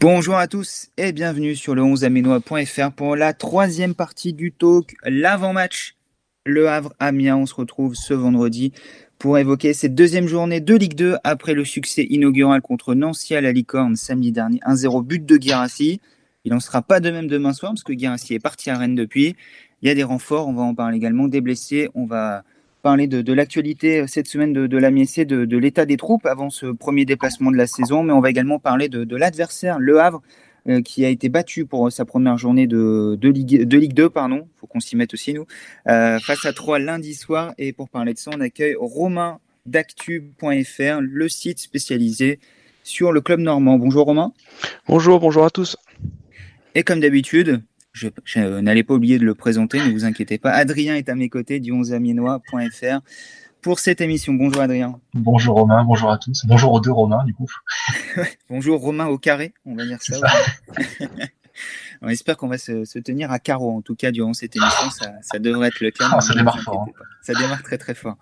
Bonjour à tous et bienvenue sur le 11aminois.fr pour la troisième partie du talk, l'avant-match. Le Havre-Amiens, on se retrouve ce vendredi pour évoquer cette deuxième journée de Ligue 2 après le succès inaugural contre Nancy à la Licorne samedi dernier. 1-0 but de Guirassi. Il n'en sera pas de même demain soir parce que Guirassi est parti à Rennes depuis. Il y a des renforts, on va en parler également, des blessés. On va parler de, l'actualité euh, cette semaine de, de la MSC, de, de l'état des troupes avant ce premier déplacement de la saison, mais on va également parler de, l'adversaire, Le Havre, euh, qui a été battu pour sa première journée de, Ligue, de Ligue 2, pardon, faut qu'on s'y mette aussi nous, euh, face à 3 lundi soir. Et pour parler de ça, on accueille Romain d'actu.fr, le site spécialisé sur le club normand. Bonjour Romain. Bonjour, bonjour à tous. Et comme d'habitude, je, n'allais pas oublier de le présenter, ne vous inquiétez pas. Adrien est à mes côtés du 11amienois.fr pour cette émission. Bonjour Adrien. Bonjour Romain, bonjour à tous. Bonjour aux deux Romains du coup. bonjour Romain au carré, on va dire ça. on espère qu'on va se, tenir à carreau en tout cas durant cette émission, ça, devrait être le cas. Ah, ça démarre fort. Hein. Ça démarre très très fort.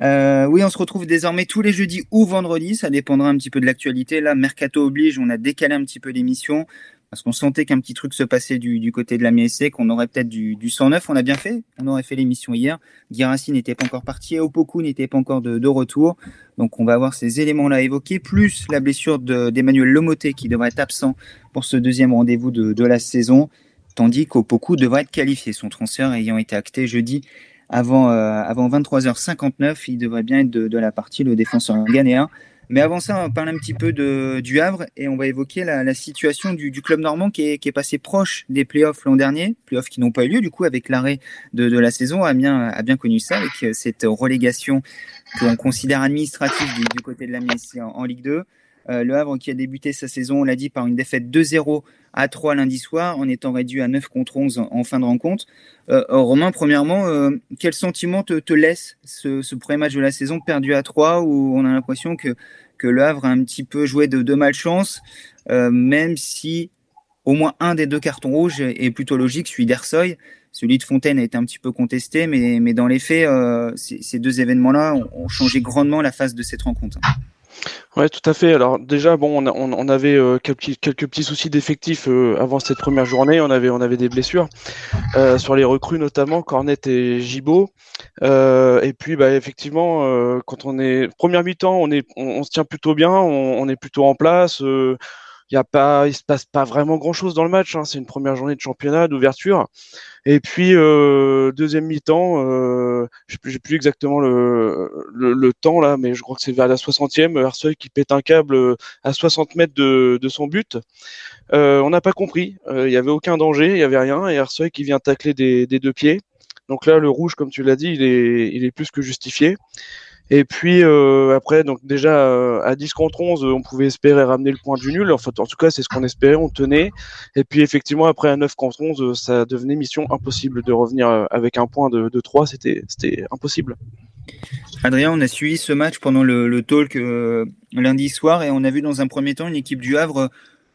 Euh, oui, on se retrouve désormais tous les jeudis ou vendredis, ça dépendra un petit peu de l'actualité. Là, Mercato oblige, on a décalé un petit peu l'émission parce qu'on sentait qu'un petit truc se passait du, côté de la MSC, qu'on aurait peut-être du, du 109. On a bien fait, on aurait fait l'émission hier. Guirassi n'était pas encore parti, Opoku n'était pas encore de, retour. Donc on va avoir ces éléments-là à évoquer, plus la blessure d'Emmanuel Lomoté qui devrait être absent pour ce deuxième rendez-vous de, la saison, tandis qu'Opoku devrait être qualifié, son transfert ayant été acté jeudi avant, euh, avant 23h59. Il devrait bien être de, la partie, le défenseur ghanéen. Mais avant ça, on va parler un petit peu du Havre et on va évoquer la, situation du, club normand qui est, passé proche des playoffs l'an dernier, playoffs qui n'ont pas eu lieu du coup avec l'arrêt de, la saison. Amiens a bien connu ça avec euh, cette relégation qu'on considère administrative du, du, côté de la en, en Ligue 2. Euh, le Havre qui a débuté sa saison, on l'a dit, par une défaite 2-0 à 3 lundi soir, en étant réduit à 9 contre 11 en, fin de rencontre. Euh, euh Romain, premièrement, euh, quel sentiment te, laisse ce, premier match de la saison perdu à 3 où on a l'impression que, que Le Havre a un petit peu joué de, malchance, même si au moins un des deux cartons rouges est plutôt logique, celui d'Ersoy. Celui de Fontaine a été un petit peu contesté, mais, mais dans les faits, ces, deux événements-là ont, ont, changé grandement la phase de cette rencontre. Ouais, tout à fait. Alors déjà, bon, on, avait euh, quelques, petits soucis d'effectifs euh, avant cette première journée. On avait, on avait des blessures euh, sur les recrues notamment, Cornet et Gibaud. et puis, bah, effectivement, quand on est première mi-temps, on est, on, se tient plutôt bien, on est plutôt en place il y a pas, il se passe pas vraiment grand chose dans le match. Hein. C'est une première journée de championnat, d'ouverture. Et puis euh, deuxième mi-temps, euh, je plus, plus exactement le, le, temps là, mais je crois que c'est vers la 60e, Arsoy qui pète un câble euh, à 60 mètres de, de son but. Euh, on n'a pas compris. Il y avait aucun danger, il y avait rien, et Arsoy qui vient tacler des, des deux pieds. Donc là, le rouge, comme tu l'as dit, il est, il est plus que justifié. Et puis euh, après, donc déjà euh, à 10 contre 11, on pouvait espérer ramener le point du nul. En fait, en tout cas, c'est ce qu'on espérait, on tenait. Et puis effectivement, après à 9 contre 11, ça devenait mission impossible de revenir euh, avec un point de, de 3. C'était, impossible. Adrien, on a suivi ce match pendant le, talk lundi soir et on a vu dans un premier temps une équipe du Havre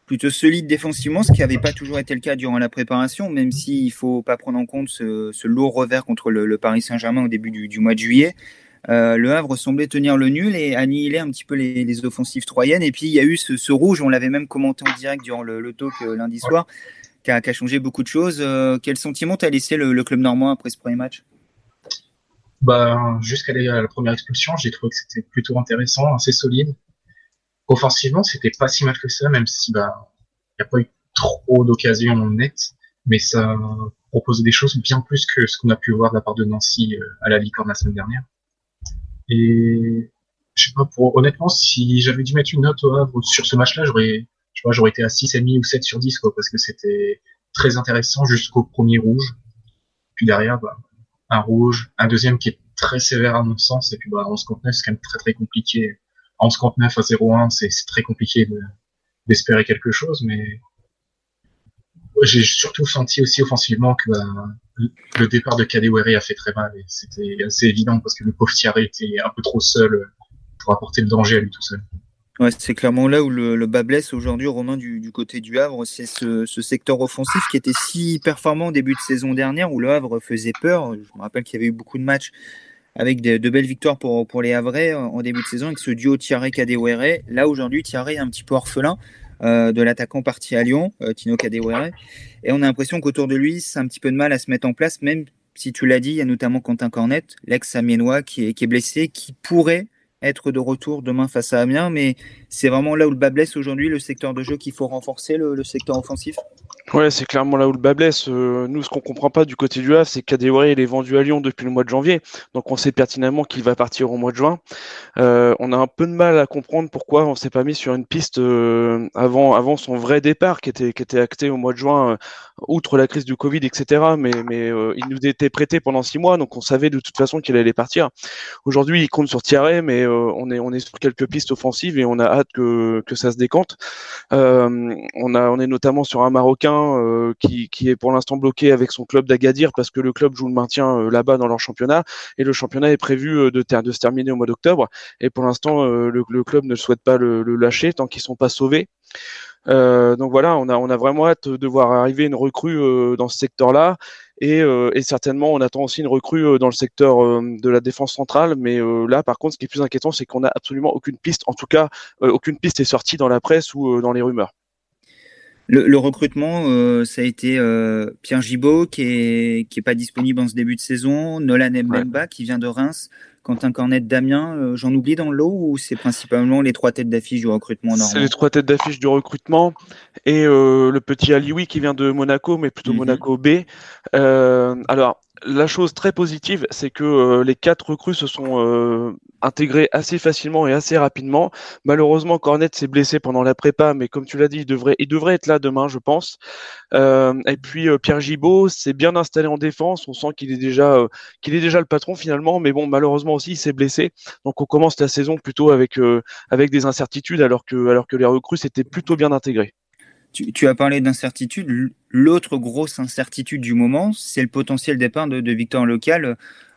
plutôt solide défensivement, ce qui n'avait pas toujours été le cas durant la préparation, même s'il ne faut pas prendre en compte ce, lourd revers contre le, Paris Saint-Germain au début du mois de juillet. Euh, le Havre semblait tenir le nul et annihiler un petit peu les, offensives troyennes. Et puis il y a eu ce, rouge, on l'avait même commenté en direct durant le, talk euh, lundi soir, qui a, changé beaucoup de choses. Euh, quel sentiment t'as laissé le, club normand après ce premier match? Bah, Jusqu'à la première expulsion, j'ai trouvé que c'était plutôt intéressant, assez solide. Offensivement, c'était pas si mal que ça, même si bah n'y a pas eu trop d'occasions nettes, mais ça proposait des choses bien plus que ce qu'on a pu voir de la part de Nancy à la Licorne la semaine dernière. Et je sais pas, pour, honnêtement, si j'avais dû mettre une note sur ce match-là, j'aurais, je pas, j'aurais été à 6,5 ou 7 sur 10, quoi, parce que c'était très intéressant jusqu'au premier rouge. Puis derrière, bah, un rouge, un deuxième qui est très sévère à mon sens, et puis bah, 11 contre 9, c'est quand même très très compliqué. 11 contre 9 à 0-1, c'est très compliqué d'espérer quelque chose, mais j'ai surtout senti aussi offensivement que bah, le départ de Kadewere a fait très mal et c'était assez évident parce que le pauvre Thierry était un peu trop seul pour apporter le danger à lui tout seul. Ouais, c'est clairement là où le, le bas blesse aujourd'hui, Romain, du, côté du Havre. C'est ce, secteur offensif qui était si performant au début de saison dernière, où le Havre faisait peur. Je me rappelle qu'il y avait eu beaucoup de matchs avec de, belles victoires pour, les Havrais en début de saison, avec ce duo Thierry-Kadewere. Là, aujourd'hui, Thierry est un petit peu orphelin euh, de l'attaquant parti à Lyon, euh, Tino Kadewere. Et on a l'impression qu'autour de lui, c'est un petit peu de mal à se mettre en place, même si tu l'as dit, il y a notamment Quentin Cornet, l'ex-amiénois, qui est, qui est blessé, qui pourrait être de retour demain face à Amiens, mais c'est vraiment là où le bas blesse aujourd'hui, le secteur de jeu qu'il faut renforcer, le, le secteur offensif. Ouais, c'est clairement là où le bas blesse. Euh, nous, ce qu'on comprend pas du côté du Havre, c'est qu'Adeware, il est vendu à Lyon depuis le mois de janvier. Donc, on sait pertinemment qu'il va partir au mois de juin. Euh, on a un peu de mal à comprendre pourquoi on s'est pas mis sur une piste euh, avant, avant son vrai départ, qui était, qui était acté au mois de juin, euh, outre la crise du Covid, etc. Mais, mais euh, il nous était prêté pendant six mois, donc on savait de toute façon qu'il allait partir. Aujourd'hui, il compte sur Thierry, mais on est, on est sur quelques pistes offensives et on a hâte que, que ça se décante. on a, on est notamment sur un Marocain euh, qui, est pour l'instant bloqué avec son club d'Agadir parce que le club joue le maintien euh, là-bas dans leur championnat et le championnat est prévu euh, de, se terminer au mois d'octobre et pour l'instant le, club ne souhaite pas le, lâcher tant qu'ils sont pas sauvés. Donc voilà, on a, vraiment hâte de voir arriver une recrue dans ce secteur-là. Et, et, certainement, on attend aussi une recrue dans le secteur de la défense centrale. Mais là, par contre, ce qui est plus inquiétant, c'est qu'on n'a absolument aucune piste. En tout cas, aucune piste est sortie dans la presse ou dans les rumeurs. Le, le recrutement, euh, ça a été euh, Pierre Gibaud qui est, qui est pas disponible en ce début de saison, Nolan Mbemba ouais. qui vient de Reims, Quentin Cornet Damien. Euh, J'en oublie dans le lot ou c'est principalement les trois têtes d'affiche du recrutement C'est les trois têtes d'affiche du recrutement et euh, le petit Alioui qui vient de Monaco, mais plutôt mm -hmm. Monaco B. alors, la chose très positive, c'est que euh, les quatre recrues se sont euh, intégrés assez facilement et assez rapidement. Malheureusement, Cornet s'est blessé pendant la prépa, mais comme tu l'as dit, il devrait, être là demain, je pense. Euh, et puis Pierre Gibaud s'est bien installé en défense. On sent qu'il est déjà, le patron finalement, mais bon, malheureusement aussi, il s'est blessé. Donc on commence la saison plutôt avec des incertitudes, alors que alors que les recrues s'étaient plutôt bien intégrées. Tu, tu, as parlé d'incertitude. L'autre grosse incertitude du moment, c'est le potentiel départ de, de Victor Local,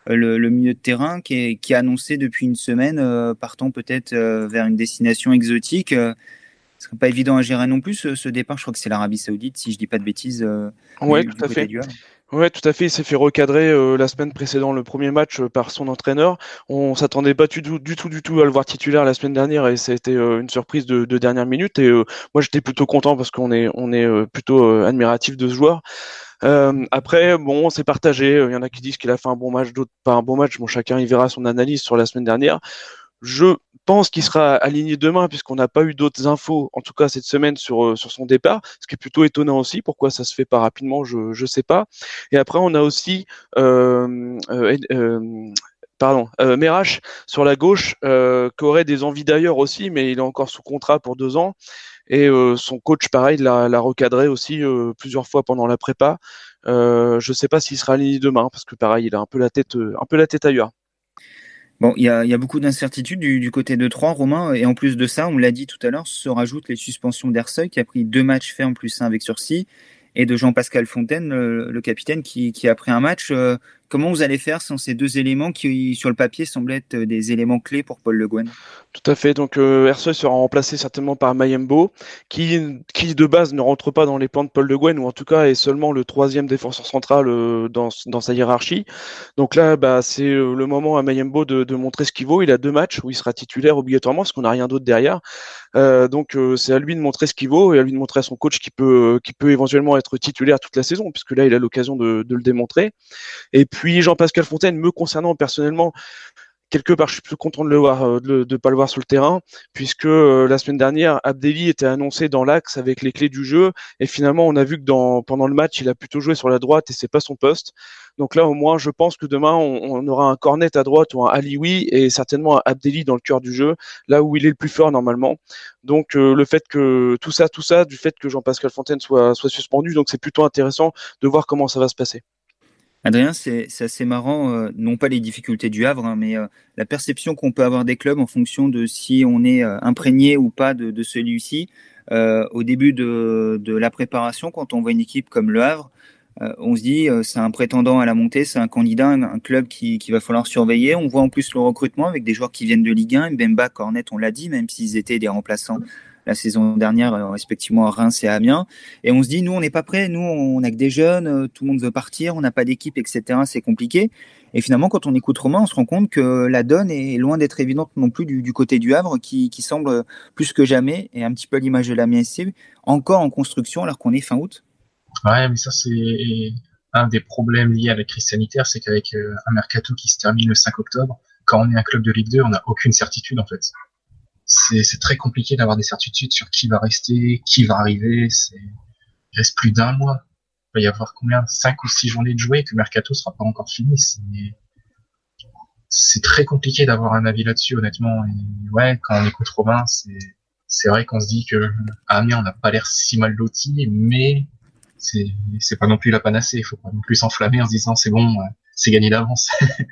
euh, le, le, milieu de terrain qui est, qui est, annoncé depuis une semaine, euh, partant peut-être euh, vers une destination exotique. Euh, ce serait pas évident à gérer non plus ce, ce départ. Je crois que c'est l'Arabie Saoudite, si je dis pas de bêtises. ouais, tout à fait. Ouais, tout à fait. Il s'est fait recadrer euh, la semaine précédente le premier match euh, par son entraîneur. On s'attendait pas du tout, du tout, du tout à le voir titulaire la semaine dernière et été euh, une surprise de, de, dernière minute. Et moi, j'étais plutôt content parce qu'on est, on est plutôt admiratif de ce joueur. après, bon, c'est partagé. Il y en a qui disent qu'il a fait un bon match, d'autres pas un bon match. Bon, chacun y verra son analyse sur la semaine dernière. Je pense qu'il sera aligné demain puisqu'on n'a pas eu d'autres infos, en tout cas cette semaine, sur, euh, sur son départ, ce qui est plutôt étonnant aussi. Pourquoi ça se fait pas rapidement, je ne sais pas. Et après, on a aussi euh, euh, euh pardon, euh, sur la gauche, euh, qui aurait des envies d'ailleurs aussi, mais il est encore sous contrat pour deux ans. Et euh, son coach, pareil, l'a recadré aussi plusieurs fois pendant la prépa. je ne sais pas s'il sera aligné demain, parce que pareil, il a un peu la tête, un peu la tête ailleurs. Bon, il y a, beaucoup d'incertitudes du, côté de Troyes, Romain, et en plus de ça, on l'a dit tout à l'heure, se rajoutent les suspensions d'Erseuil, qui a pris deux matchs fermes plus un avec sursis, et de Jean-Pascal Fontaine, le, capitaine, qui, qui, a pris un match. Euh, comment vous allez faire sans ces deux éléments qui, sur le papier, semblent être des éléments clés pour Paul Le Guen? Tout à fait. Donc, euh, Erseuil sera remplacé certainement par Mayembo, qui, de base ne rentre pas dans les plans de Paul Le Guen, ou en tout cas est seulement le troisième défenseur central euh, dans, sa hiérarchie. Donc là, bah, c'est euh, le moment à Mayembo de, montrer ce qu'il vaut. Il a deux matchs où il sera titulaire obligatoirement, parce qu'on n'a rien d'autre derrière. Euh, donc, euh, c'est à lui de montrer ce qu'il vaut et à lui de montrer à son coach qui peut, qui peut éventuellement être titulaire toute la saison, puisque là, il a l'occasion de, de, le démontrer. Et puis, Jean-Pascal Fontaine, me concernant personnellement, quelque part, je suis plus content de le euh, pas le voir sur le terrain, puisque euh, la semaine dernière, Abdelli était annoncé dans l'axe avec les clés du jeu, et finalement, on a vu que pendant le match, il a plutôt joué sur la droite et c'est pas son poste. Donc là, au moins, je pense que demain, on, aura un cornet à droite ou un Alioui et certainement un Abdelli dans le cœur du jeu, là où il est le plus fort normalement. Donc euh, le fait que tout ça, tout ça, du fait que Jean-Pascal Fontaine soit suspendu, donc c'est plutôt intéressant de voir comment ça va se passer. Adrien, c'est assez marrant, euh, non pas les difficultés du Havre, hein, mais euh, la perception qu'on peut avoir des clubs en fonction de si on est euh, imprégné ou pas de, celui-ci. au début de, de, la préparation, quand on voit une équipe comme le Havre, on se dit, c'est un prétendant à la montée, c'est un candidat, un, club qui, qui, va falloir surveiller. On voit en plus le recrutement avec des joueurs qui viennent de Ligue 1, Bemba, Cornet, on l'a dit, même s'ils étaient des remplaçants la saison dernière, euh, respectivement à Reims et à Amiens. Et on se dit, nous, on n'est pas prêts, nous, on n'a que des jeunes, euh, tout le monde veut partir, on n'a pas d'équipe, etc. C'est compliqué. Et finalement, quand on écoute Romain, on se rend compte que la donne est loin d'être évidente non plus du, côté du Havre, qui, semble plus que jamais, et un petit peu l'image de la MSC, encore en construction alors qu'on est fin août. Ouais, mais ça, c'est un des problèmes liés à la crise sanitaire, c'est qu'avec euh, un mercato qui se termine le 5 octobre, quand on est un club de Ligue 2, on n'a aucune certitude en fait c'est très compliqué d'avoir des certitudes sur qui va rester, qui va arriver. Il reste plus d'un mois. Il va y avoir combien? Cinq ou six journées de jouer que mercato sera pas encore fini. C'est très compliqué d'avoir un avis là-dessus, honnêtement. Et ouais, quand on écoute Robin, c'est vrai qu'on se dit que à Amiens, on n'a pas l'air si mal loti, mais c'est pas non plus la panacée. Il faut pas non plus s'enflammer en se disant c'est bon, c'est gagné d'avance.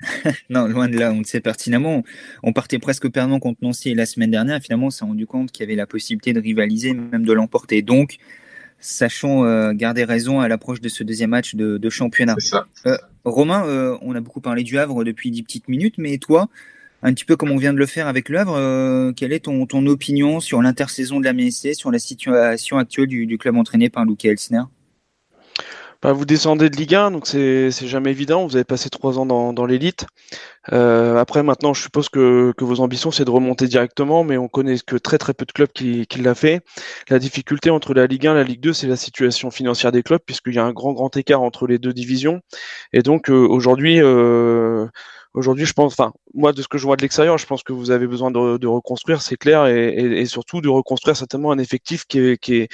non, loin de là, on le sait pertinemment. On partait presque perdant contre Nancy la semaine dernière. finalement, on s'est rendu compte qu'il y avait la possibilité de rivaliser, même de l'emporter. Donc, sachons euh, garder raison à l'approche de ce deuxième match de, championnat. Euh, Romain, euh, on a beaucoup parlé du Havre depuis dix petites minutes, mais toi, un petit peu comme on vient de le faire avec le Havre, quelle est ton, opinion sur l'intersaison de la MSC, sur la situation actuelle du, du club entraîné par Luke Elsner? Bah, vous descendez de Ligue 1, donc c'est jamais évident. Vous avez passé trois ans dans, dans l'élite. Euh, après, maintenant, je suppose que, que vos ambitions, c'est de remonter directement, mais on connaît que très très peu de clubs qui, qui l'a fait. La difficulté entre la Ligue 1 et la Ligue 2, c'est la situation financière des clubs, puisqu'il y a un grand grand écart entre les deux divisions. Et donc euh, aujourd'hui, euh, aujourd'hui, je pense, enfin, moi, de ce que je vois de l'extérieur, je pense que vous avez besoin de, de reconstruire, c'est clair, et, et, et, surtout de reconstruire certainement un effectif qui est, qui est,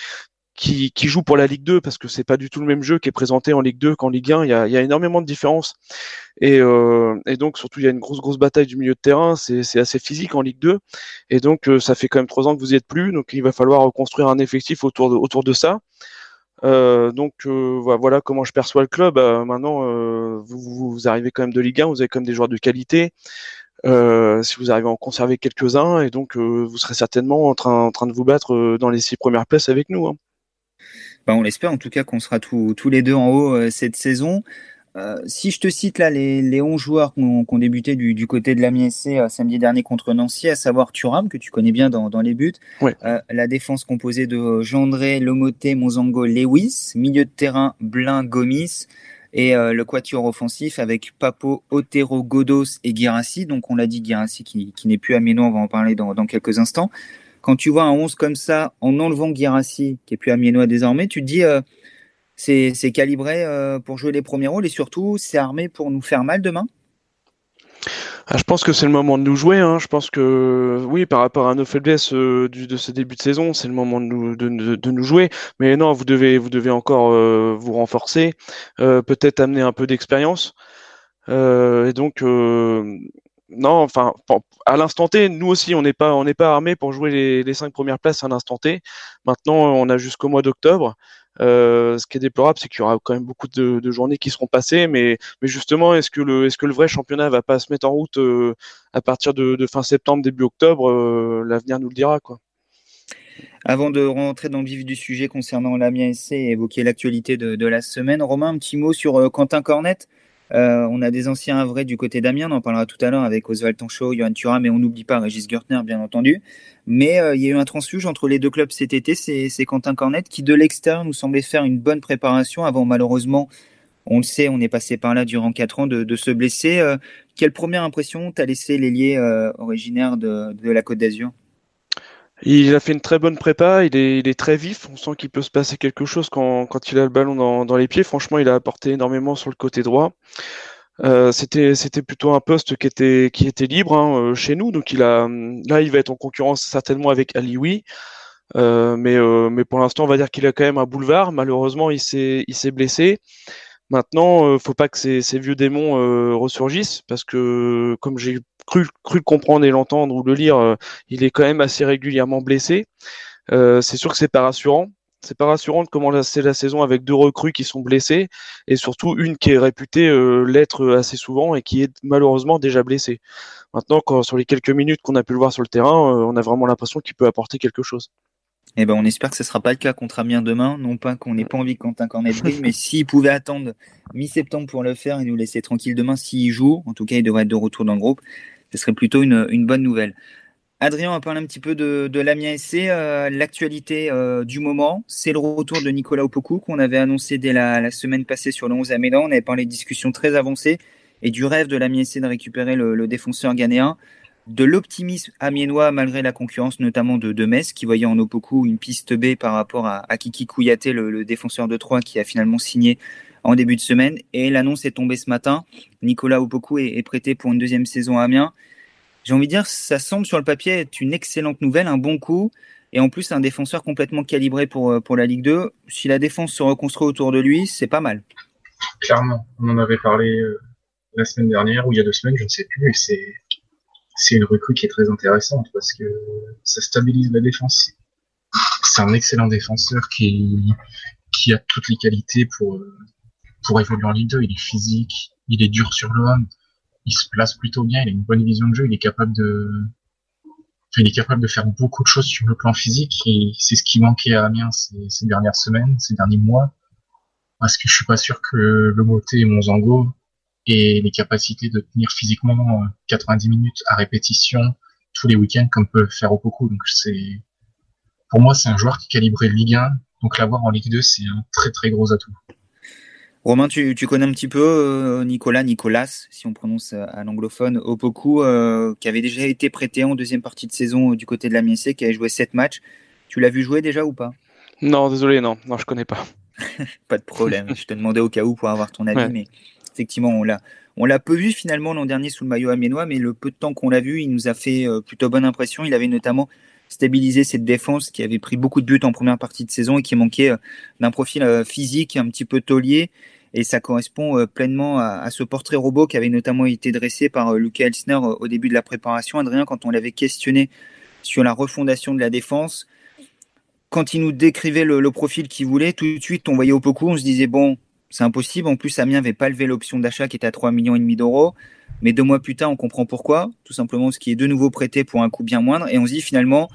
qui, qui joue pour la Ligue 2 parce que c'est pas du tout le même jeu qui est présenté en Ligue 2 qu'en Ligue 1. Il y a, y a énormément de différences et, euh, et, donc surtout il y a une grosse grosse bataille du milieu de terrain. C'est assez physique en Ligue 2 et donc euh, ça fait quand même trois ans que vous y êtes plus. Donc il va falloir reconstruire un effectif autour de, autour de ça. Euh, donc euh, voilà comment je perçois le club. Euh, maintenant, vous, vous, arrivez quand même de Ligue 1, vous avez quand même des joueurs de qualité. si vous arrivez à en conserver quelques-uns, et donc vous serez certainement en train, en train de vous battre dans les six premières places avec nous. Hein. Bah, on l'espère en tout cas qu'on sera tous les deux en haut euh, cette saison. Euh, si je te cite là les, les 11 joueurs qui ont, débuté du, du, côté de la MSC euh, samedi dernier contre Nancy, à savoir Thuram, que tu connais bien dans, dans les buts, la défense composée de Gendré, Lomoté, Mozango, Lewis, milieu de terrain, Blin, Gomis, et le quatuor offensif avec Papo, Otero, Godos et Girassi. Donc on l'a dit, Girassi qui, qui n'est plus à Ménon, on va en parler dans, dans quelques instants quand tu vois un 11 comme ça, en enlevant Guirassi, qui est plus amiénois désormais, tu te dis euh, c'est calibré euh, pour jouer les premiers rôles et surtout c'est armé pour nous faire mal demain ah, je pense que c'est le moment de nous jouer. Hein. Je pense que oui, par rapport à nos faiblesses euh, de ce début de saison, c'est le moment de nous, jouer. Mais non, vous devez, vous devez encore vous renforcer, peut-être amener un peu d'expérience. et donc, non, enfin, à l'instant T, nous aussi, on n'est pas, on n'est pas armé pour jouer les, les, cinq premières places à l'instant T. Maintenant, on a jusqu'au mois d'octobre. Euh, ce qui est déplorable, c'est qu'il y aura quand même beaucoup de, journées qui seront passées, mais, justement, est-ce que le, est-ce que le vrai championnat va pas se mettre en route euh, à partir de, fin septembre, début octobre euh, L'avenir nous le dira, quoi. Avant de rentrer dans le vif du sujet concernant l'Amiens SC et évoquer l'actualité de, de, la semaine, Romain, un petit mot sur Quentin Cornette. Euh, on a des anciens vrais du côté d'Amiens, on en parlera tout à l'heure avec Oswald Tanchot, Johan Thuram, mais on n'oublie pas Régis Gertner, bien entendu. Mais euh, il y a eu un transfuge entre les deux clubs cet été, c'est Quentin Cornette qui, de l'extérieur, nous semblait faire une bonne préparation avant, malheureusement, on le sait, on est passé par là durant quatre ans, de, se blesser. Euh, quelle première impression t'as laissé l'ailier originaire de, de la Côte d'Azur? Il a fait une très bonne prépa, il est, il est très vif, on sent qu'il peut se passer quelque chose quand, quand il a le ballon dans, les pieds. Franchement, il a apporté énormément sur le côté droit. Euh, c'était plutôt un poste qui était qui était libre hein, euh, chez nous, donc il a là il va être en concurrence certainement avec Alioui. Euh, mais euh, mais pour l'instant on va dire qu'il a quand même un boulevard. Malheureusement il s'est il s'est blessé. Maintenant, faut pas que ces, vieux démons ressurgissent parce que, comme j'ai cru, cru comprendre et l'entendre ou le lire, euh, il est quand même assez régulièrement blessé. c'est sûr que c'est pas rassurant. C'est pas rassurant de commencer la saison avec deux recrues qui sont blessées et surtout une qui est réputée l'être assez souvent et qui est malheureusement déjà blessée. Maintenant, sur les quelques minutes qu'on a pu le voir sur le terrain, on a vraiment l'impression qu'il peut apporter quelque chose. Eh ben, on espère que ce ne sera pas le cas contre Amiens demain. Non pas qu'on n'ait pas envie que Quentin Cornet brille, mais s'il pouvait attendre mi-septembre pour le faire et nous laisser tranquille demain s'il joue, en tout cas, il devrait être de retour dans le groupe. Ce serait plutôt une, bonne nouvelle. Adrien, on va parler un petit peu de, de l'Amiens SC. Euh, l'actualité euh, du moment, c'est le retour de Nicolas Opoku qu'on avait annoncé dès la, semaine passée sur le 11 à Mélan. On avait parlé de discussions très avancées et du rêve de l'Amiens SC de récupérer le, le défenseur ghanéen de l'optimisme amiénois malgré la concurrence notamment de, de Metz qui voyait en Opoku une piste B par rapport à, Kiki Kouyaté, le, défenseur de Troyes qui a finalement signé en début de semaine. Et l'annonce est tombée ce matin. Nicolas Opoku est, prêté pour une deuxième saison à Amiens. J'ai envie de dire, ça semble sur le papier être une excellente nouvelle, un bon coup. Et en plus, un défenseur complètement calibré pour, pour la Ligue 2. Si la défense se reconstruit autour de lui, c'est pas mal. Clairement, on en avait parlé euh, la semaine dernière ou il y a deux semaines, je ne sais plus. C'est c'est une recrue qui est très intéressante parce que ça stabilise la défense. C'est un excellent défenseur qui, qui a toutes les qualités pour, pour évoluer en Ligue 2. Il est physique, il est dur sur l'homme, il se place plutôt bien, il a une bonne vision de jeu, il est capable de, il est capable de faire beaucoup de choses sur le plan physique et c'est ce qui manquait à Amiens ces, ces, dernières semaines, ces derniers mois. Parce que je suis pas sûr que le Moté et Monzango et les capacités de tenir physiquement 90 euh, minutes à répétition tous les week-ends comme peut faire Opoku. Donc c'est, pour moi, c'est un joueur qui est calibré Ligue 1. Donc l'avoir en Ligue 2, c'est un très très gros atout. Romain, tu, tu connais un petit peu euh, Nicolas, Nicolas, si on prononce à l'anglophone, Opoku, euh, qui avait déjà été prêté en deuxième partie de saison du côté de la Miessé, qui avait joué 7 matchs. Tu l'as vu jouer déjà ou pas? Non, désolé, non, non, je connais pas. pas de problème. je te demandais au cas où pour avoir ton avis, mais effectivement, on l'a, on l'a peu vu finalement l'an dernier sous le maillot amiénois, mais le peu de temps qu'on l'a vu, il nous a fait euh, plutôt bonne impression. Il avait notamment stabilisé cette défense qui avait pris beaucoup de buts en première partie de saison et qui manquait euh, d'un profil euh, physique un petit peu taulier. Et ça correspond pleinement à, ce portrait robot qui avait notamment été dressé par Lucas Elsner au début de la préparation. Adrien, quand on l'avait questionné sur la refondation de la défense, quand il nous décrivait le, profil qu'il voulait, tout de suite, on voyait au beaucoup, on se disait, bon, c'est impossible. En plus, Amiens n'avait pas levé l'option d'achat qui était à 3,5 millions et demi d'euros. Mais deux mois plus tard, on comprend pourquoi. Tout simplement ce qui est de nouveau prêté pour un coût bien moindre. Et on se dit finalement,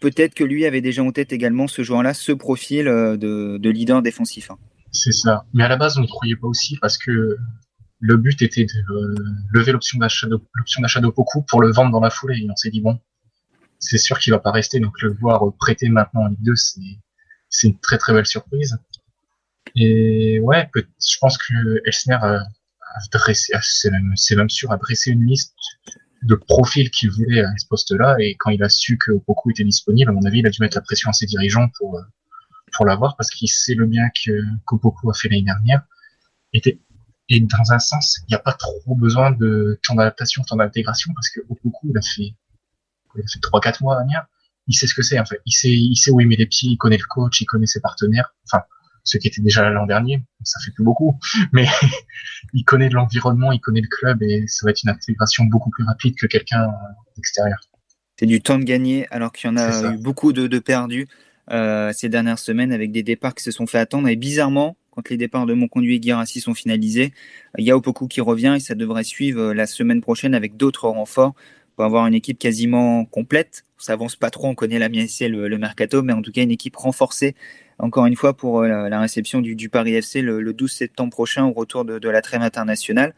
peut-être que lui avait déjà en tête également ce joueur-là, ce profil euh, de, leader défensif. C'est ça. Mais à la base, on ne croyait pas aussi parce que le but était de euh, lever l'option d'achat de, d'achat de beaucoup pour le vendre dans la foulée. Et on s'est dit, bon, c'est sûr qu'il va pas rester. Donc le voir prêter maintenant en Ligue 2, c'est, c'est une très très belle surprise. Et ouais, je pense que Elsner a, dressé, c'est même, même, sûr, a dressé une liste de profils qu'il voulait à ce poste-là. Et quand il a su que beaucoup était disponible, à mon avis, il a dû mettre la pression à ses dirigeants pour, pour l'avoir parce qu'il sait le bien que qu'Opoku a fait l'année dernière. Et, et dans un sens, il n'y a pas trop besoin de temps d'adaptation, temps d'intégration parce que Opoku, il a fait, il a fait 3-4 mois Amiens. Il sait ce que c'est, en fait. Il sait, il sait où il met les pieds, il connaît le coach, il connaît ses partenaires. Enfin, ce qui était déjà là l'an dernier, ça fait plus beaucoup, mais il connaît l'environnement, il connaît le club et ça va être une intégration beaucoup plus rapide que quelqu'un d'extérieur. C'est du temps de gagner alors qu'il y en a eu beaucoup de, perdus euh, ces dernières semaines avec des départs qui se sont fait attendre et bizarrement, quand les départs de Monconduit et Guirassi sont finalisés, il y a Opoku qui revient et ça devrait suivre la semaine prochaine avec d'autres renforts pour avoir une équipe quasiment complète. On s'avance pas trop, on connaît la mienne le, le mercato, mais en tout cas une équipe renforcée encore une fois pour euh, la, réception du, Paris FC le, 12 septembre prochain au retour de, la trêve internationale.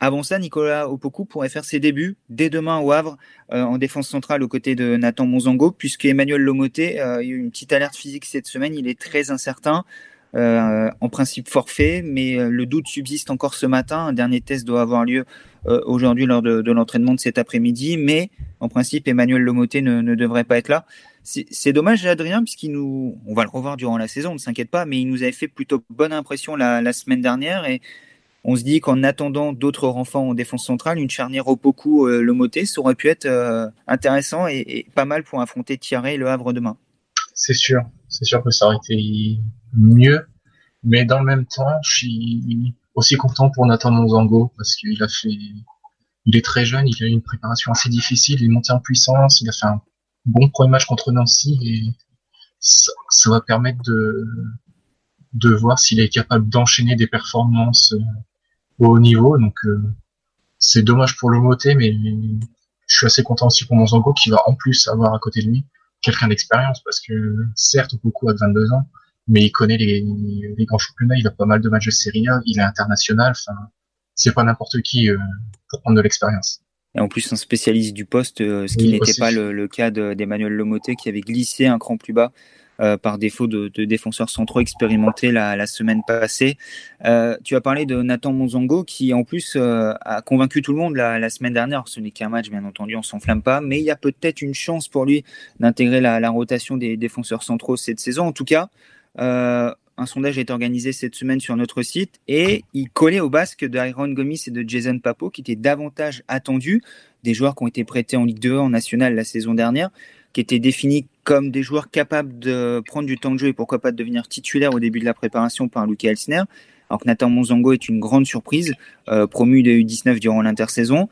Avant ça, Nicolas Opoku pourrait faire ses débuts dès demain au Havre euh, en défense centrale aux côtés de Nathan Monzango, puisque Emmanuel Lomoté euh, a eu une petite alerte physique cette semaine. Il est très incertain. en principe forfait, mais le doute subsiste encore ce matin. Un dernier test doit avoir lieu aujourd'hui lors de, l'entraînement de cet après-midi, mais en principe, Emmanuel Lomoté ne, ne devrait pas être là. C'est dommage, Adrien, puisqu'il nous, on va le revoir durant la saison, ne s'inquiète pas, mais il nous avait fait plutôt bonne impression la, semaine dernière et on se dit qu'en attendant d'autres renforts en défense centrale, une charnière au Poku euh, le Moté, ça aurait pu être euh, intéressant et, pas mal pour affronter Thierry et le Havre demain. C'est sûr, c'est sûr que ça aurait été mieux, mais dans le même temps, je suis aussi content pour Nathan Monzango parce qu'il a fait, il est très jeune, il a eu une préparation assez difficile, il est monté en puissance, il a fait un bon premier match contre Nancy et ça, va permettre de, de voir s'il est capable d'enchaîner des performances euh, au haut niveau. Donc euh, c'est dommage pour le Moté, mais je suis assez content aussi pour Monzango qui va en plus avoir à côté de lui quelqu'un d'expérience parce que certes beaucoup à 22 ans, mais il connaît les, les grands championnats, il a pas mal de matchs de Serie A, il est international. Enfin, c'est pas n'importe qui euh, pour prendre de l'expérience. Et en plus, un spécialiste du poste, euh, ce qui n'était pas le, le cas d'Emmanuel Lomoté qui avait glissé un cran plus bas euh, par défaut de, défenseurs centraux expérimentés la, semaine passée. Euh, tu as parlé de Nathan Monzango qui en plus euh, a convaincu tout le monde la, semaine dernière. Ce n'est qu'un match, bien entendu, on s'enflamme pas, mais il y a peut-être une chance pour lui d'intégrer la, rotation des défenseurs centraux cette saison. En tout cas, un sondage est organisé cette semaine sur notre site et il collait au basque de Iron Gomis et de Jason Papo qui étaient davantage attendus, des joueurs qui ont été prêtés en Ligue 2 en national la saison dernière qui étaient définis comme des joueurs capables de prendre du temps de jeu et pourquoi pas de devenir titulaire au début de la préparation par Luke Elsner. Alors que Nathan Monzango est une grande surprise, euh, promu de U19 durant l'intersaison,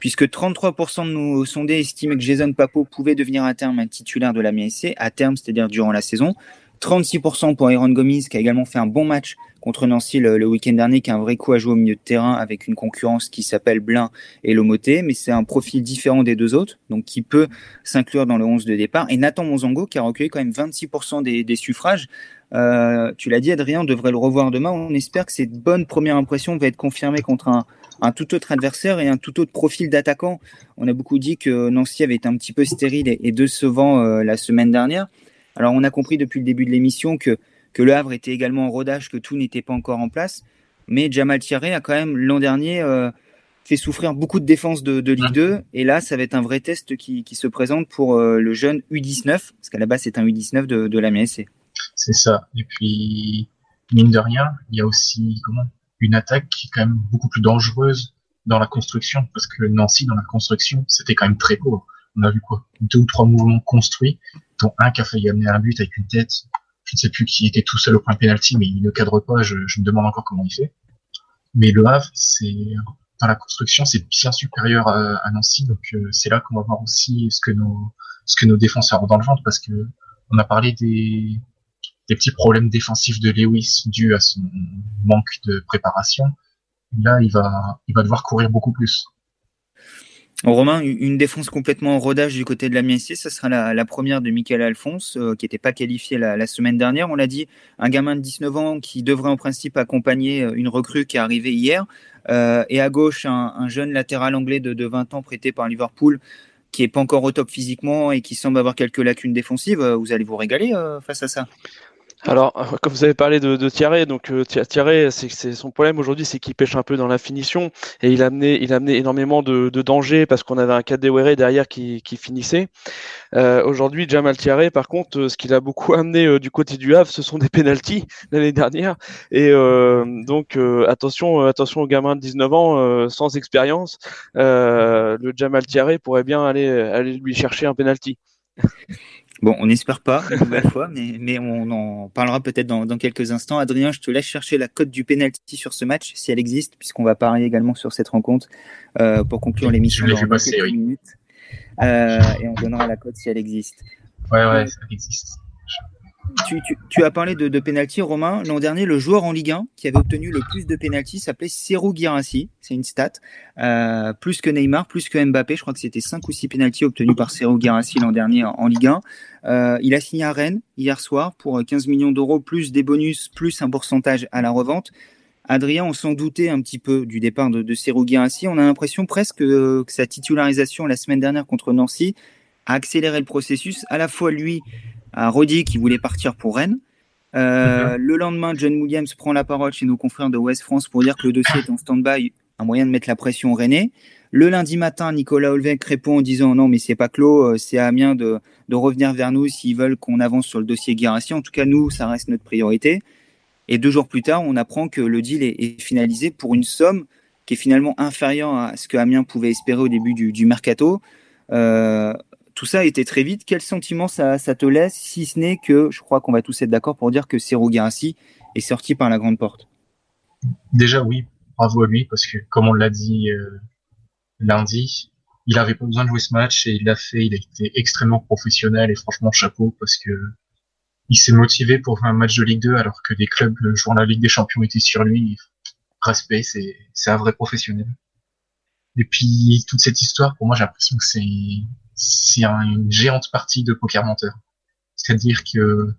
puisque 33% de nos sondés estimaient que Jason Papo pouvait devenir à terme un titulaire de la MSC, à terme, c'est-à-dire durant la saison. 36% pour Aaron Gomis, qui a également fait un bon match contre Nancy le, le week-end dernier, qui a un vrai coup à jouer au milieu de terrain avec une concurrence qui s'appelle Blin et Lomoté, mais c'est un profil différent des deux autres, donc qui peut s'inclure dans le 11 de départ. Et Nathan Monzango, qui a recueilli quand même 26% des, des suffrages. Euh, tu l'as dit, Adrien, on devrait le revoir demain. On espère que cette bonne première impression va être confirmée contre un, un tout autre adversaire et un tout autre profil d'attaquant. On a beaucoup dit que Nancy avait été un petit peu stérile et, et décevant euh, la semaine dernière. Alors on a compris depuis le début de l'émission que, que le Havre était également en rodage, que tout n'était pas encore en place. Mais Jamal Thierry a quand même l'an dernier euh, fait souffrir beaucoup de défense de, de, Ligue 2. Et là, ça va être un vrai test qui, qui se présente pour euh, le jeune U19, parce qu'à la base c'est un U19 de, de la MSC. C'est ça. Et puis, mine de rien, il y a aussi une attaque qui est quand même beaucoup plus dangereuse dans la construction, parce que Nancy, dans la construction, c'était quand même très pauvre. On a vu quoi? Deux ou trois mouvements construits dont un qui a failli amener un but avec une tête. Je ne sais plus qui était tout seul au point de pénalty, mais il ne cadre pas. Je, me demande encore comment il fait. Mais le Havre, c'est dans la construction, c'est bien supérieur à, à Nancy. Donc euh, c'est là qu'on va voir aussi ce que nos ce que nos défenseurs ont dans le ventre, parce que on a parlé des des petits problèmes défensifs de Lewis dus à son manque de préparation. Là, il va il va devoir courir beaucoup plus. Romain, une défense complètement en rodage du côté de la MSC, ça sera la, première de Michael Alphonse, euh, qui n'était pas qualifié la, semaine dernière. On l'a dit, un gamin de 19 ans qui devrait en principe accompagner euh, une recrue qui est arrivée hier. Euh, et à gauche, un, un, jeune latéral anglais de, de 20 ans prêté par Liverpool, qui est pas encore au top physiquement et qui semble avoir quelques lacunes défensives. Vous allez vous régaler face à ça? Alors, comme vous avez parlé de, de Thierry, donc euh, Thierry, c'est son problème aujourd'hui, c'est qu'il pêche un peu dans la finition et il a amené, il a énormément de, de danger parce qu'on avait un Kadewere derrière qui, finissait. Euh, aujourd'hui, Jamal Thierry, par contre, euh, ce qu'il a beaucoup amené euh, du côté du Havre, ce sont des pénalties l'année dernière. Et euh, donc, attention, attention aux gamins de 19 ans sans expérience. le Jamal Thierry pourrait bien aller, aller lui chercher un pénalty. Bon, on n'espère pas une nouvelle fois, mais, mais on en parlera peut-être dans, dans, quelques instants. Adrien, je te laisse chercher la cote du penalty sur ce match, si elle existe, puisqu'on va parler également sur cette rencontre euh, pour conclure l'émission dans passer, quelques oui. minutes. Euh, et on donnera la cote si elle existe. Ouais, ouais, ça existe. Tu, tu, as parlé de, de penalty, Romain. L'an dernier, le joueur en Ligue 1 qui avait obtenu le plus de penalty s'appelait Serou Girassi. C'est une stat. Euh, plus que Neymar, plus que Mbappé. Je crois que c'était 5 ou 6 penalty obtenus par Serou Girassi l'an dernier en, Ligue 1. Euh, il a signé à Rennes hier soir pour 15 millions d'euros, plus des bonus, plus un pourcentage à la revente. Adrien, on s'en doutait un petit peu du départ de, de Serou Girassi. On a l'impression presque que, que sa titularisation la semaine dernière contre Nancy a accéléré le processus. À la fois lui à Rodi qui voulait partir pour Rennes. Euh, mm -hmm. Le lendemain, John Williams prend la parole chez nos confrères de West France pour dire que le dossier est en stand-by, un moyen de mettre la pression au Rennais. Le lundi matin, Nicolas Olvec répond en disant non, mais c'est pas clos, c'est à Amiens de, de revenir vers nous s'ils veulent qu'on avance sur le dossier Guérassi. En tout cas, nous, ça reste notre priorité. Et deux jours plus tard, on apprend que le deal est, est finalisé pour une somme qui est finalement inférieure à ce que Amiens pouvait espérer au début du, du mercato. Euh, tout ça a été très vite. Quel sentiment ça, te laisse, si ce n'est que je crois qu'on va tous être d'accord pour dire que Serou Garassi est sorti par la grande porte? Déjà, oui, bravo à lui, parce que comme on l'a dit euh, lundi, il avait pas besoin de jouer ce match et il l'a fait. Il a été extrêmement professionnel et franchement chapeau parce que il s'est motivé pour un match de Ligue 2 alors que des clubs jouant la Ligue des Champions étaient sur lui. Respect, c'est un vrai professionnel. Et puis toute cette histoire, pour moi, j'ai l'impression que c'est c'est une géante partie de poker menteur. C'est-à-dire que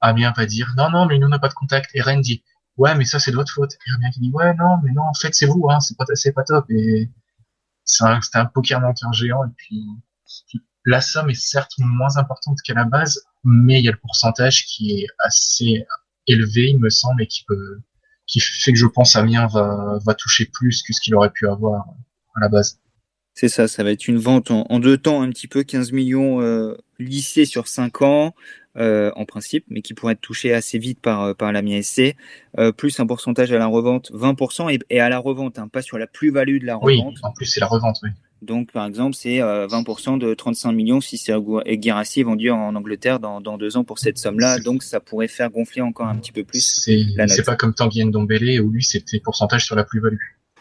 Amiens va dire non non mais nous on n'a pas de contact. Et Rennes dit ouais mais ça c'est de votre faute. Et Amiens qui dit ouais non mais non en fait c'est vous hein c'est pas c'est pas top. Et c'est un, un poker menteur géant. Et puis la somme est certes moins importante qu'à la base mais il y a le pourcentage qui est assez élevé il me semble et qui peut qui fait que je pense Amiens va va toucher plus que ce qu'il aurait pu avoir à la base. C'est ça, ça va être une vente en, deux temps, un petit peu 15 millions euh, lissés sur 5 ans, euh, en principe, mais qui pourrait être touché assez vite par, euh, par la MISC, euh, plus un pourcentage à la revente, 20%, et, à la revente, hein, pas sur la plus-value de la revente. Oui, en plus c'est la revente, oui. Donc, par exemple, c'est 20% de 35 millions si c'est Guirassi vendu en Angleterre dans, dans deux ans pour cette somme-là. Donc, ça pourrait faire gonfler encore un petit peu plus. C'est pas comme Tanguy Ndombele où lui, c'était pourcentage sur la plus-value.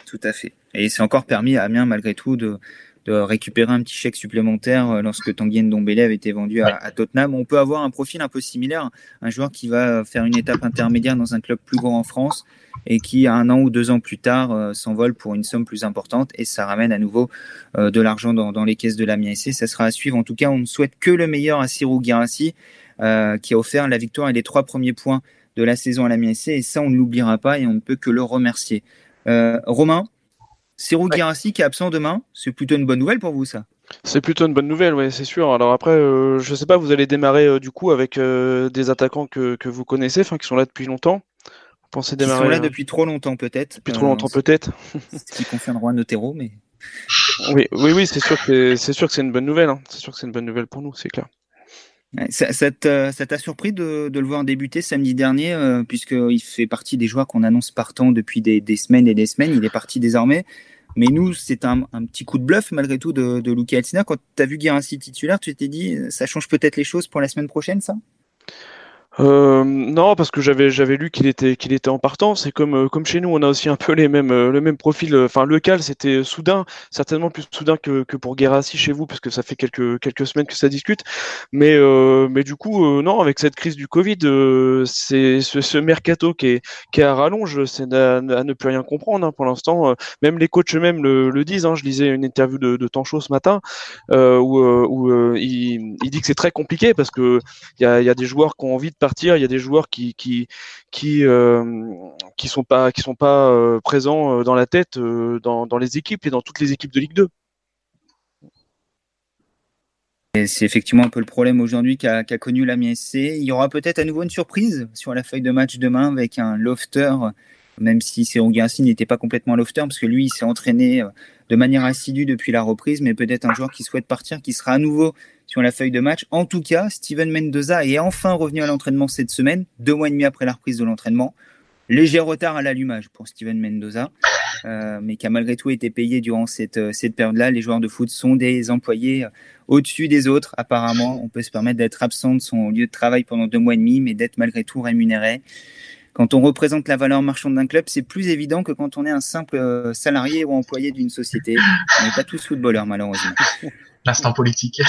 Tout à fait. Et c'est encore permis à Amiens, malgré tout, de, de récupérer un petit chèque supplémentaire euh, lorsque Tanguy Ndombele avait été vendu à, Tottenham. On peut avoir un profil un peu similaire, un joueur qui va faire une étape intermédiaire dans un club plus grand en France et qui, un an ou deux ans plus tard, euh, s'envole pour une somme plus importante et ça ramène à nouveau euh, de l'argent dans, les caisses de l'Amiens SC. Ça sera à suivre. En tout cas, on ne souhaite que le meilleur à Cyril Girassi, qui a offert la victoire et les trois premiers points de la saison à l'Amiens SC et ça, on ne l'oubliera pas et on ne peut que le remercier. Euh, Romain, Cyril ouais. qui est absent demain, c'est plutôt une bonne nouvelle pour vous, ça? C'est plutôt une bonne nouvelle, oui, c'est sûr. Alors après, euh, je sais pas, vous allez démarrer euh, du coup avec des attaquants que, vous connaissez, enfin qui sont là depuis longtemps. Vous pensez démarrer Ils sont là depuis trop longtemps, peut-être. Depuis trop longtemps, peut-être. Ce qui concerne Juan Otero, mais. Oui, oui, oui, c'est sûr que c'est sûr que c'est une bonne nouvelle. Hein. C'est sûr que c'est une bonne nouvelle pour nous, c'est clair. Ça, t'a surpris de, le voir débuter samedi dernier, euh, puisqu'il fait partie des joueurs qu'on annonce partant depuis des, semaines et des semaines. Il est parti désormais. Mais nous, c'est un, petit coup de bluff malgré tout de, de Luca Quand tu as vu Guérinci titulaire, tu t'es dit, ça change peut-être les choses pour la semaine prochaine, ça? Euh, non, parce que j'avais j'avais lu qu'il était qu'il était en partance. Et comme euh, comme chez nous, on a aussi un peu les mêmes euh, le même profil. Enfin, le cal c'était soudain, certainement plus soudain que, que pour Guérassi chez vous, parce que ça fait quelques quelques semaines que ça discute. Mais mais du coup, non, avec cette crise du Covid, c'est ce, ce, mercato qui est qui est à rallonge, c'est à, ne plus rien comprendre hein, pour l'instant. Même les coachs eux-mêmes le, le, disent. Hein. Je lisais une interview de, de Tancho ce matin où où il, il dit que c'est très compliqué parce que il y a, y a des joueurs qui ont envie de partir. Il y a des joueurs qui qui qui euh, sont pas qui sont pas euh, présents euh, dans la tête dans, dans les équipes et dans toutes les équipes de Ligue 2. C'est effectivement un peu le problème aujourd'hui qu'a connu la SC. Il y aura peut-être à nouveau une surprise sur la feuille de match demain avec un lofter, même si Serungassi n'était pas complètement lofter, parce que lui, il s'est entraîné de manière assidue depuis la reprise, mais peut-être un joueur qui souhaite partir, qui sera à nouveau sur la feuille de match. En tout cas, Steven Mendoza est enfin revenu à l'entraînement cette semaine, deux mois et demi après la reprise de l'entraînement. Léger retard à l'allumage pour Steven Mendoza, euh, mais qui a malgré tout été payé durant cette, euh, période-là. Les joueurs de foot sont des employés euh, au-dessus des autres, apparemment. On peut se permettre d'être absent de son lieu de travail pendant deux mois et demi, mais d'être malgré tout rémunéré. Quand on représente la valeur marchande d'un club, c'est plus évident que quand on est un simple salarié ou employé d'une société. On n'est pas tous footballeurs, malheureusement. L'instant politique.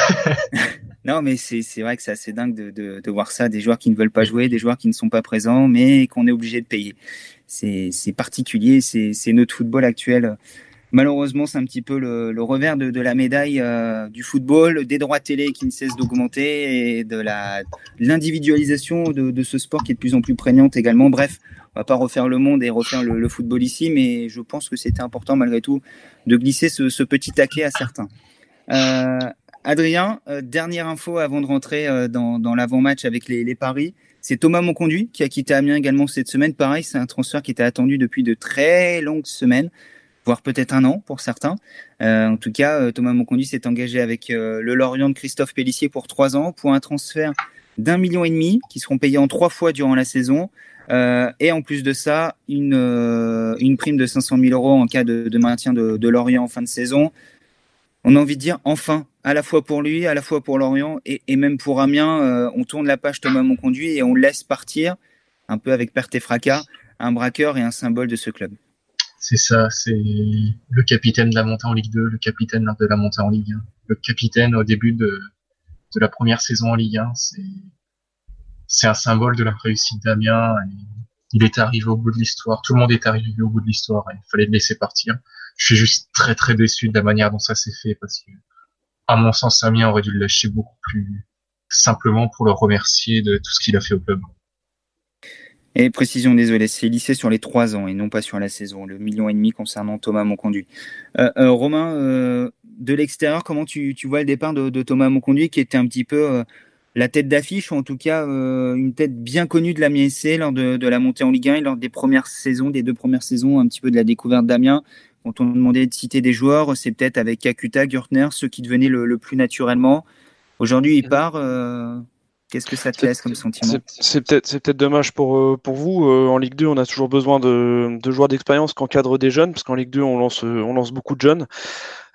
non, mais c'est vrai que c'est assez dingue de, de, de, voir ça, des joueurs qui ne veulent pas jouer, des joueurs qui ne sont pas présents, mais qu'on est obligé de payer. C'est particulier, c'est notre football actuel. Malheureusement, c'est un petit peu le, revers de, la médaille euh, du football, des droits télé qui ne cessent d'augmenter et de l'individualisation de, ce sport qui est de plus en plus prégnante également. Bref, on va pas refaire le monde et refaire le, football ici, mais je pense que c'était important malgré tout de glisser ce, petit taquet à certains. Euh, Adrien, euh, dernière info avant de rentrer dans, dans l'avant-match avec les, les paris. C'est Thomas Monconduit qui a quitté Amiens également cette semaine. Pareil, c'est un transfert qui était attendu depuis de très longues semaines, voire peut-être un an pour certains. Euh, en tout cas, Thomas Monconduit s'est engagé avec le Lorient de Christophe Pellissier pour trois ans pour un transfert d'un million et demi qui seront payés en trois fois durant la saison. Euh, et en plus de ça, une, prime de 500 000 euros en cas de, maintien de, Lorient en fin de saison on a envie de dire enfin, à la fois pour lui, à la fois pour Lorient et, même pour Amiens, euh, on tourne la page Thomas Monconduit et on laisse partir, un peu avec perte et fracas, un braqueur et un symbole de ce club. C'est ça, c'est le capitaine de la montée en Ligue 2, le capitaine de la montée en Ligue 1, le capitaine au début de, la première saison en Ligue 1. C'est un symbole de la réussite d'Amiens. Il est arrivé au bout de l'histoire. Tout le monde est arrivé au bout de l'histoire. Il fallait le laisser partir je suis juste très très déçu de la manière dont ça s'est fait parce que à mon sens, Amiens aurait dû le lâcher beaucoup plus simplement pour le remercier de tout ce qu'il a fait au club. Et précision, désolé, c'est lycée sur les trois ans et non pas sur la saison. Le million et demi concernant Thomas Monconduit. Euh, euh, Romain, euh, de l'extérieur, comment tu, tu, vois le départ de, de, Thomas Monconduit qui était un petit peu la tête d'affiche ou en tout cas une tête bien connue de l'Amiens SC lors de, de, la montée en Ligue 1 et lors des premières saisons, des deux premières saisons, un petit peu de la découverte d'Amiens. Quand on demandait de citer des joueurs, c'est peut-être avec Kakuta, Gürtner, ceux qui devenaient le, le plus naturellement. Aujourd'hui, il part. Qu'est-ce que ça te laisse comme sentiment C'est peut-être c'est peut-être dommage pour euh, pour vous. Euh, en Ligue 2, on a toujours besoin de, de joueurs d'expérience qui encadrent des jeunes, parce qu'en Ligue 2, on lance on lance beaucoup de jeunes.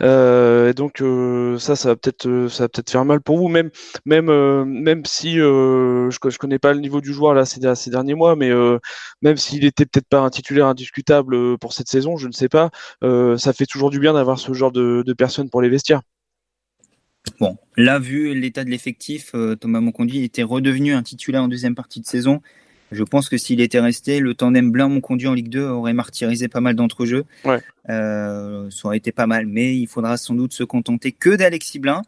Euh, et donc euh, ça, ça va peut-être ça va peut-être faire mal pour vous, même même même si je je connais pas le niveau du joueur là ces, ces derniers mois, mais même s'il était peut-être pas un titulaire indiscutable pour cette saison, je ne sais pas. ça fait toujours du bien d'avoir ce genre de, de personnes pour les vestiaires. Bon, là, vu l'état de l'effectif, euh, Thomas Monconduit était redevenu un titulaire en deuxième partie de saison. Je pense que s'il était resté, le tandem Blin-Monconduit en Ligue 2 aurait martyrisé pas mal d'entre-jeux. Ouais. Euh, ça aurait été pas mal, mais il faudra sans doute se contenter que d'Alexis Blin.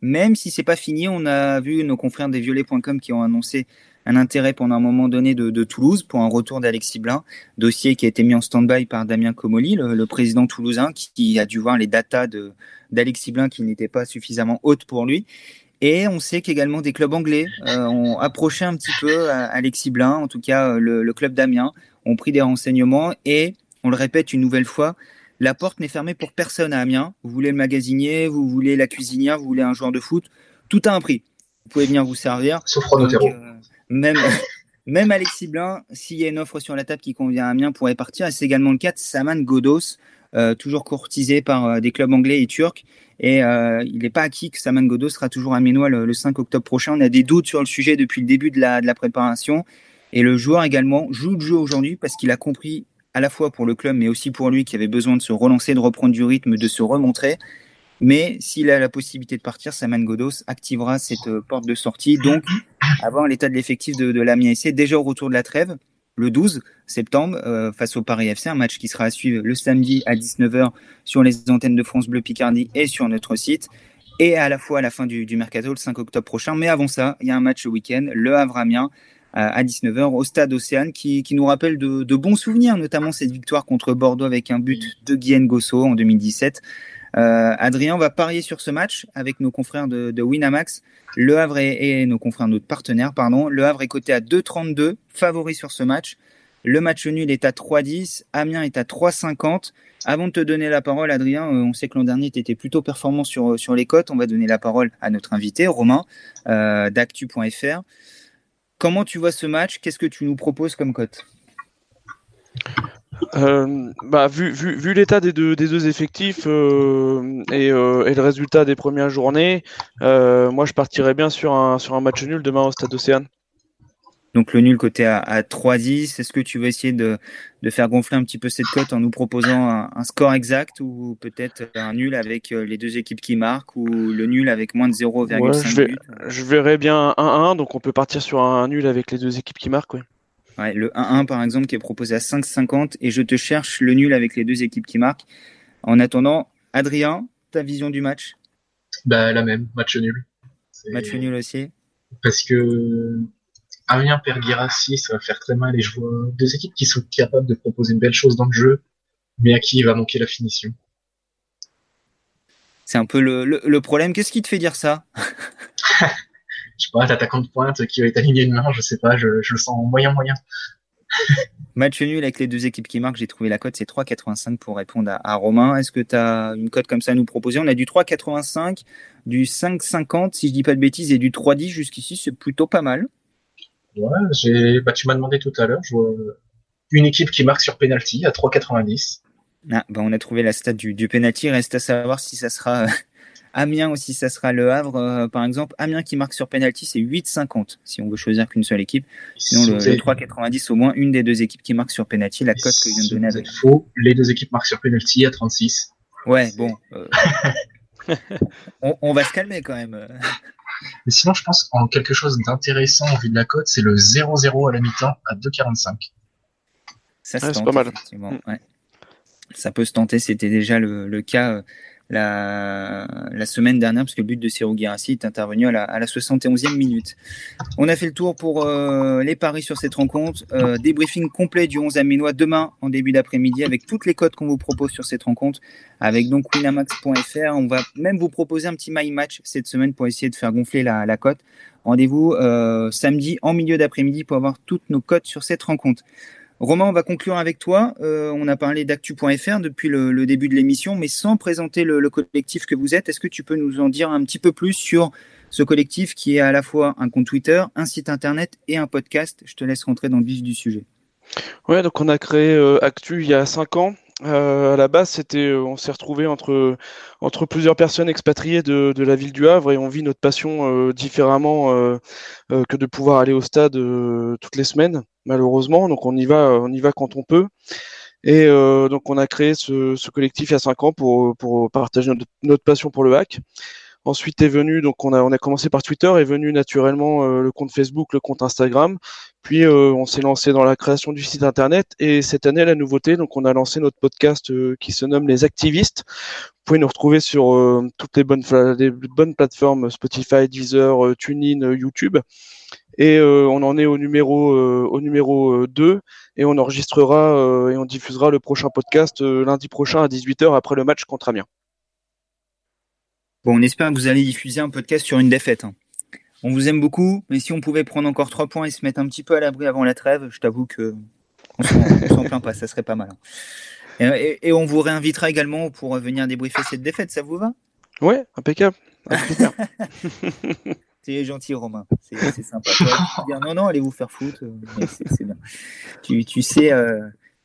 Même si c'est pas fini, on a vu nos confrères des violets.com qui ont annoncé un intérêt pendant un moment donné de, de Toulouse pour un retour d'Alexis Blin, dossier qui a été mis en stand-by par Damien Comoli, le, le président toulousain, qui, qui, a dû voir les datas d'Alexis Blin qui n'étaient pas suffisamment hautes pour lui. Et on sait qu'également des clubs anglais euh, ont approché un petit peu Alexis Blin, en tout cas le, le club d'Amiens, ont pris des renseignements et on le répète une nouvelle fois, la porte n'est fermée pour personne à Amiens. Vous voulez le magasinier, vous voulez la cuisinière, vous voulez un joueur de foot, tout a un prix. Vous pouvez venir vous servir. Sauf euh, même, Alexis Blin, s'il y a une offre sur la table qui convient à Amiens, pourrait partir. C'est également le cas de Saman Godos, euh, toujours courtisé par euh, des clubs anglais et turcs. Et euh, il n'est pas acquis que Saman Godos sera toujours à Ménois le, le, 5 octobre prochain. On a des doutes sur le sujet depuis le début de la, de la préparation. Et le joueur également joue le jeu aujourd'hui parce qu'il a compris à la fois pour le club, mais aussi pour lui qui avait besoin de se relancer, de reprendre du rythme, de se remontrer. Mais s'il a la possibilité de partir, Saman Godos activera cette euh, porte de sortie. Donc, avant l'état de l'effectif de, de l'Amiens SC, déjà au retour de la trêve, le 12 septembre, euh, face au Paris FC, un match qui sera à suivre le samedi à 19h sur les antennes de France Bleu Picardie et sur notre site. Et à la fois à la fin du, mercato, le 5 octobre prochain. Mais avant ça, il y a un match le week-end, le Havre-Amiens, à 19h au stade Océane qui, nous rappelle de, de, bons souvenirs, notamment cette victoire contre Bordeaux avec un but de Guillaume Gosso en 2017. Euh, Adrien, va parier sur ce match avec nos confrères de, Winamax. Le Havre et nos confrères, notre partenaire, pardon. Le Havre est coté à 2,32, favori sur ce match. Le match nul est à 3,10. Amiens est à 3,50. Avant de te donner la parole, Adrien, euh, on sait que l'an dernier, tu étais plutôt performant sur, sur les cotes. On va donner la parole à notre invité, Romain, euh, d'actu.fr. Comment tu vois ce match? Qu'est-ce que tu nous proposes comme cote? Euh, bah, vu, vu, vu l'état des deux, des deux effectifs euh, et, euh, et, le résultat des premières journées, moi je partirais bien sur un, sur un match nul demain au Stade Océane. Donc le nul côté à, à 3-10, est-ce que tu veux essayer de, de, faire gonfler un petit peu cette cote en nous proposant un, un score exact ou peut-être un nul avec les deux équipes qui marquent ou le nul avec moins de 0,5 ouais, je, vais, je verrais bien 1-1, donc on peut partir sur un nul avec les deux équipes qui marquent. Oui. Ouais, le 1-1 par exemple qui est proposé à 5,50 et je te cherche le nul avec les deux équipes qui marquent. En attendant, Adrien, ta vision du match? Bah, La même, match nul. Match nul aussi Parce que Amiens perd ça va faire très mal et je vois deux équipes qui sont capables de proposer une belle chose dans le jeu, mais à qui il va manquer la finition. C'est un peu le, le, le problème. Qu'est-ce qui te fait dire ça? je sais pas, l'attaquant de pointe qui va être aligné une main, je sais pas, je, je le sens moyen moyen. Match nul avec les deux équipes qui marquent, j'ai trouvé la cote, c'est 3,85 pour répondre à, à Romain. Est-ce que tu as une cote comme ça à nous proposer? On a du 3,85, du 5,50 si je dis pas de bêtises et du 3,10 jusqu'ici, c'est plutôt pas mal. Ouais, j'ai, bah, tu m'as demandé tout à l'heure, je vois une équipe qui marque sur penalty à 3,90. Ah, bah on a trouvé la stat du, du penalty, reste à savoir si ça sera Amiens aussi, ça sera le Havre, euh, par exemple. Amiens qui marque sur penalty, c'est 8,50 si on veut choisir qu'une seule équipe. Sinon, le, le 3,90 au moins, une des deux équipes qui marque sur penalty, la cote que je viens de donner avec. Faux, les deux équipes marquent sur penalty à 36. Ouais, bon. Euh... on, on, va se calmer quand même. Mais sinon, je pense en quelque chose d'intéressant en vue de la cote, c'est le 0-0 à la mi-temps à 2,45. Ça se ouais, tente, pas mal. Ouais. Ça peut se tenter, c'était déjà le, le cas. La, semaine dernière, parce que le but de Serou Guirassi est intervenu à la, à la 71e minute. On a fait le tour pour euh, les paris sur cette rencontre. Euh, débriefing complet du 11 Aminois demain en début d'après-midi avec toutes les codes qu'on vous propose sur cette rencontre, avec donc winamax.fr. On va même vous proposer un petit my match cette semaine pour essayer de faire gonfler la, la cote. Rendez-vous euh, samedi en milieu d'après-midi pour avoir toutes nos cotes sur cette rencontre. Romain, on va conclure avec toi. Euh, on a parlé d'actu.fr depuis le, début de l'émission, mais sans présenter le, collectif que vous êtes. Est-ce que tu peux nous en dire un petit peu plus sur ce collectif qui est à la fois un compte Twitter, un site internet et un podcast? Je te laisse rentrer dans le vif du sujet. Ouais, donc on a créé euh, Actu il y a cinq ans. Euh, à la base, c'était, on s'est retrouvé entre plusieurs personnes expatriées de, la ville du Havre et on vit notre passion différemment que de pouvoir aller au stade toutes les semaines, malheureusement. Donc on y va, on y va quand on peut. Et donc on a créé ce, collectif il y a cinq ans pour partager notre, passion pour le hack. Ensuite est venu, donc on a, commencé par Twitter, est venu naturellement euh, le compte Facebook, le compte Instagram. Puis euh, on s'est lancé dans la création du site internet. Et cette année, la nouveauté, donc on a lancé notre podcast euh, qui se nomme Les Activistes. Vous pouvez nous retrouver sur toutes les bonnes, les bonnes plateformes Spotify, Deezer, TuneIn, YouTube. Et on en est au numéro au numéro 2 et on enregistrera et on diffusera le prochain podcast lundi prochain à 18h après le match contre Amiens. Bon, on espère que vous allez diffuser un podcast sur une défaite. Hein. On vous aime beaucoup, mais si on pouvait prendre encore trois points et se mettre un petit peu à l'abri avant la trêve, je t'avoue que on s'en plaint pas, ça serait pas mal. Hein. Et, on vous réinvitera également pour venir débriefer cette défaite, ça vous va? Ouais, impeccable. C'est gentil, Romain. C'est sympa. non, non, allez vous faire foutre. C'est bien. Tu, tu sais, euh,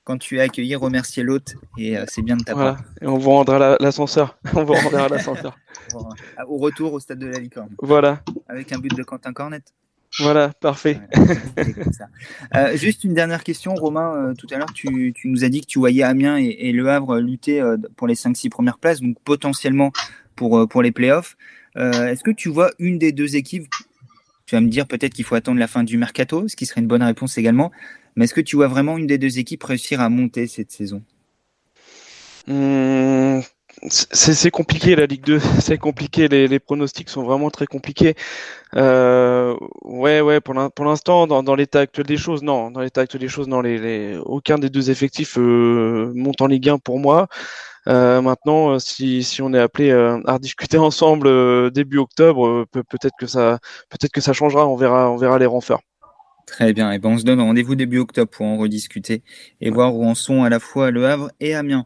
quand tu es accueilli, remercier l'hôte et euh, c'est bien de ta part. Et on vous rendra l'ascenseur. on vous rendra l'ascenseur. Au retour au stade de la Licorne. Voilà. Avec un but de Quentin Cornet. Voilà, parfait. Euh, juste une dernière question, Romain. Euh, tout à l'heure, tu, nous as dit que tu voyais Amiens et, Le Havre lutter pour les 5-6 premières places, donc potentiellement pour, pour les playoffs. Est-ce que tu vois une des deux équipes? Tu vas me dire peut-être qu'il faut attendre la fin du mercato, ce qui serait une bonne réponse également. Mais est-ce que tu vois vraiment une des deux équipes réussir à monter cette saison? Hmm, c'est compliqué la Ligue 2, c'est compliqué, les, pronostics sont vraiment très compliqués. Euh, ouais, ouais, pour l'instant, dans, l'état actuel des choses, non, non, aucun des deux effectifs euh, monte en Ligue 1 pour moi. Euh, maintenant, si, si on est appelé à discuter ensemble début octobre, peut-être que ça, peut-être que ça changera, on verra, on verra les renforts. Très bien. Et ben on se donne rendez-vous début octobre pour en rediscuter et voir où en sont à la fois Le Havre et Amiens.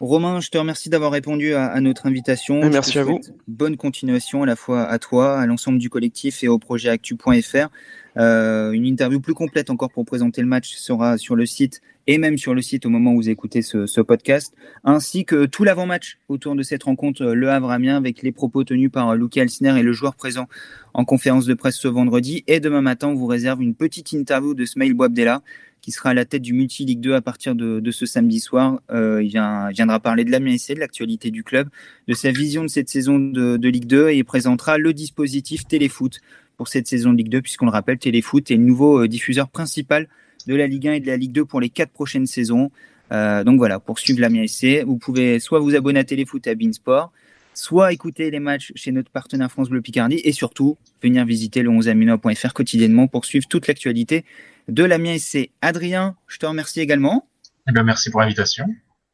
Romain, je te remercie d'avoir répondu à, notre invitation. Merci à vous. Bonne continuation à la fois à toi, à l'ensemble du collectif et au projet actu.fr. Euh, une interview plus complète encore pour présenter le match sera sur le site et même sur le site au moment où vous écoutez ce, podcast, ainsi que tout l'avant-match autour de cette rencontre Le Havre-Amiens avec les propos tenus par Lucie Alsner et le joueur présent en conférence de presse ce vendredi. Et demain matin, on vous réserve une petite interview de Smail Boabdella qui sera à la tête du Multi Ligue 2 à partir de, ce samedi soir. Euh, il, viendra parler de l'Amiens de l'actualité du club, de sa vision de cette saison de, Ligue 2 et présentera le dispositif Téléfoot pour cette saison de Ligue 2, puisqu'on le rappelle, Téléfoot est le nouveau euh, diffuseur principal de la Ligue 1 et de la Ligue 2 pour les quatre prochaines saisons. Euh, donc voilà, pour suivre la SC, vous pouvez soit vous abonner à Téléfoot et à Beansport, soit écouter les matchs chez notre partenaire France Bleu Picardie et surtout venir visiter le 11aminois.fr quotidiennement pour suivre toute l'actualité de la SC. Adrien, je te remercie également. Eh bien, merci pour l'invitation.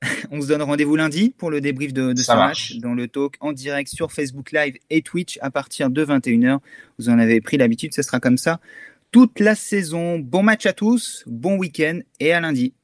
On se donne rendez-vous lundi pour le débrief de, ce match dans le talk en direct sur Facebook Live et Twitch à partir de 21h. Vous en avez pris l'habitude, ce sera comme ça toute la saison. Bon match à tous, bon week-end et à lundi.